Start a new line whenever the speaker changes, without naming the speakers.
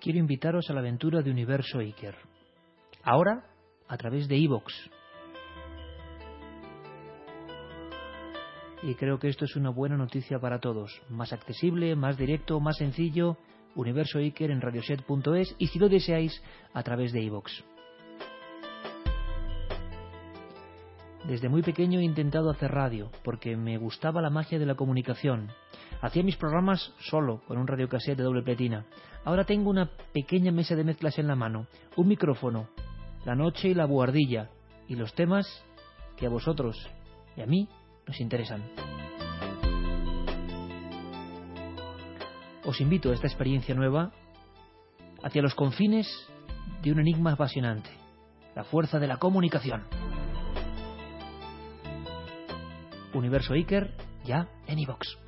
quiero invitaros a la aventura de Universo Iker. Ahora, a través de Evox. Y creo que esto es una buena noticia para todos. Más accesible, más directo, más sencillo. Universo Iker en radioset.es y si lo deseáis, a través de Evox. Desde muy pequeño he intentado hacer radio, porque me gustaba la magia de la comunicación. Hacía mis programas solo, con un radiocassette de doble pletina. Ahora tengo una pequeña mesa de mezclas en la mano, un micrófono, la noche y la buhardilla, y los temas que a vosotros y a mí nos interesan. Os invito a esta experiencia nueva hacia los confines de un enigma apasionante, la fuerza de la comunicación. Universo Iker, ya en iVox.